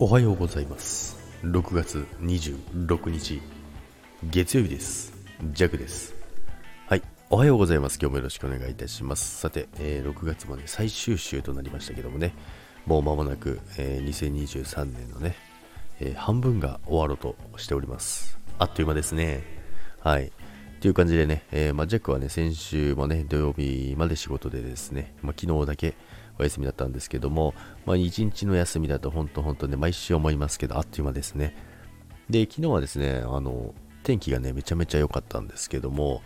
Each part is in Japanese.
おはようございます。6月26日月曜日です。ジャクです。はいおはようございます。今日もよろしくお願いいたします。さて、えー、6月もね最終週となりましたけどもねもう間もなく、えー、2023年のね、えー、半分が終わろうとしております。あっという間ですね。はい。という感じでね、えーまあ、ジャックはね、先週もね、土曜日まで仕事でですね、まあ、昨日だけお休みだったんですけども、まあ、1日の休みだと本当本当ね、毎週思いますけど、あっという間ですね。で、昨日はですね、あの、天気がね、めちゃめちゃ良かったんですけども、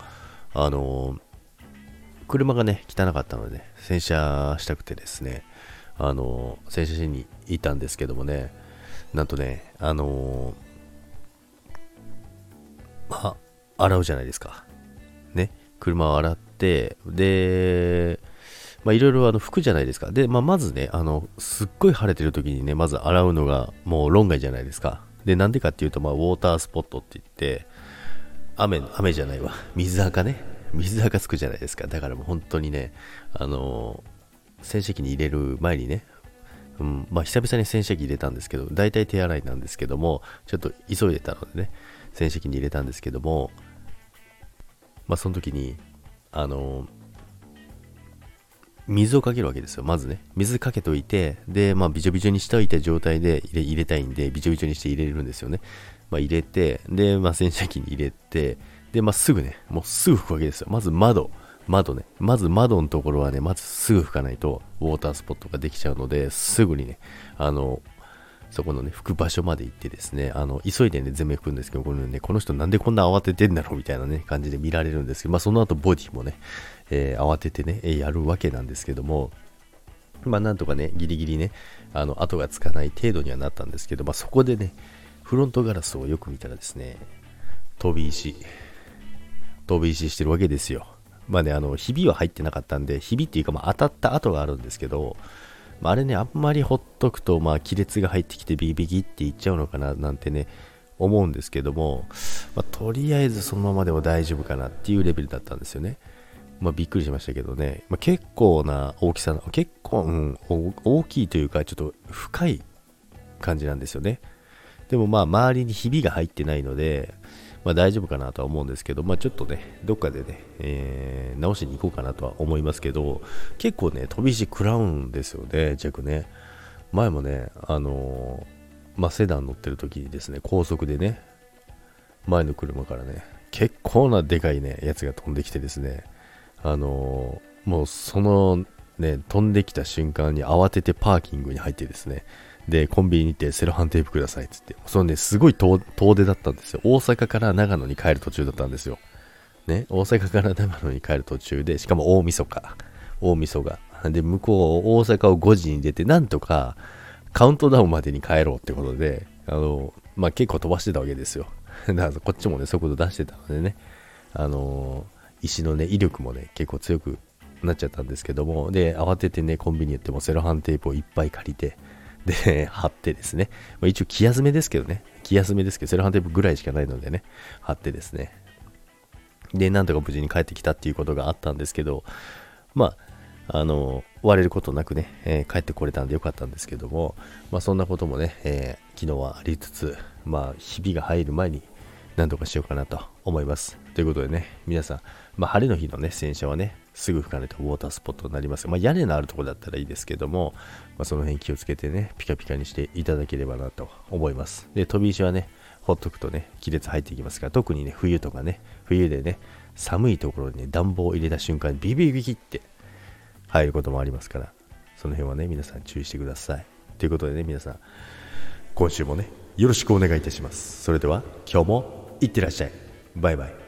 あの、車がね、汚かったので、洗車したくてですね、あの、洗車しに行ったんですけどもね、なんとね、あの、まあ、洗うじゃないですか。ね。車を洗って、で、まあいろいろあの服じゃないですか。で、まあまずね、あの、すっごい晴れてる時にね、まず洗うのがもう論外じゃないですか。で、なんでかっていうと、まあウォータースポットって言って、雨、雨じゃないわ。水垢ね。水垢つくじゃないですか。だからもう本当にね、あの洗車機に入れる前にね、うん、まあ久々に洗車機入れたんですけど、大体手洗いなんですけども、ちょっと急いでたのでね、洗車機に入れたんですけども、まあ、その時に、あの水をかけるわけですよ。まずね。水かけといて、で、まあ、びちょびちょにしておいた状態で入れたいんで、びちょびちょにして入れるんですよね。まあ、入れて、で、まあ、洗車機に入れて、で、まあ、すぐね、もうすぐ拭くわけですよ。まず窓。窓ね。まず窓のところはね、まずすぐ拭かないと、ウォータースポットができちゃうので、すぐにね、あの、そこのね、拭く場所まで行ってですね、あの、急いでね、全面拭くんですけど、このね、この人なんでこんな慌ててんだろうみたいなね、感じで見られるんですけど、まあその後ボディもね、えー、慌ててね、やるわけなんですけども、まあなんとかね、ギリギリね、あの、後がつかない程度にはなったんですけど、まあそこでね、フロントガラスをよく見たらですね、飛び石、飛び石してるわけですよ。まあね、あの、ひびは入ってなかったんで、ひびっていうか、まあ当たった跡があるんですけど、まあ、あれね、あんまりほっとくと、まあ、亀裂が入ってきてビビギっていっちゃうのかななんてね、思うんですけども、まあ、とりあえずそのままでも大丈夫かなっていうレベルだったんですよね。まあ、びっくりしましたけどね、まあ、結構な大きさの、結構、うん、大きいというか、ちょっと深い感じなんですよね。でもまあ、周りにひびが入ってないので、まあ、大丈夫かなとは思うんですけど、まあ、ちょっとね、どっかでね、えー、直しに行こうかなとは思いますけど、結構ね、飛び石食らうんですよね、弱ね。前もね、あのー、まあ、セダン乗ってる時にですね、高速でね、前の車からね、結構なでかいね、やつが飛んできてですね、あのー、もうそのね、飛んできた瞬間に慌ててパーキングに入ってですね、で、コンビニに行ってセロハンテープくださいっつって。そのね、すごい遠出だったんですよ。大阪から長野に帰る途中だったんですよ。ね、大阪から長野に帰る途中で、しかも大晦日。大晦日。で、向こう、大阪を5時に出て、なんとか、カウントダウンまでに帰ろうってことで、あの、まあ、結構飛ばしてたわけですよ。だからこっちもね、速度出してたのでね、あの石のね、威力もね、結構強くなっちゃったんですけども、で、慌ててね、コンビニ行ってもセロハンテープをいっぱい借りて、で、貼ってですね、まあ、一応気休めですけどね、気休めですけど、セロハンテープぐらいしかないのでね、貼ってですね、で、なんとか無事に帰ってきたっていうことがあったんですけど、まあ、あの、割れることなくね、えー、帰ってこれたんでよかったんですけども、まあそんなこともね、えー、昨日はありつつ、まあ、ひびが入る前に何とかしようかなと思います。ということでね、皆さん、まあ晴れの日のね、洗車はね、すぐ吹かないとウォータースポットになります。まあ、屋根のあるところだったらいいですけども、まあ、その辺気をつけてね、ピカピカにしていただければなと思います。で、飛び石はね、ほっとくとね、亀裂入っていきますから、特にね、冬とかね、冬でね、寒いところにね、暖房を入れた瞬間にビビビキって入ることもありますから、その辺はね、皆さん注意してください。ということでね、皆さん、今週もね、よろしくお願いいたします。それでは、今日もいってらっしゃい。バイバイ。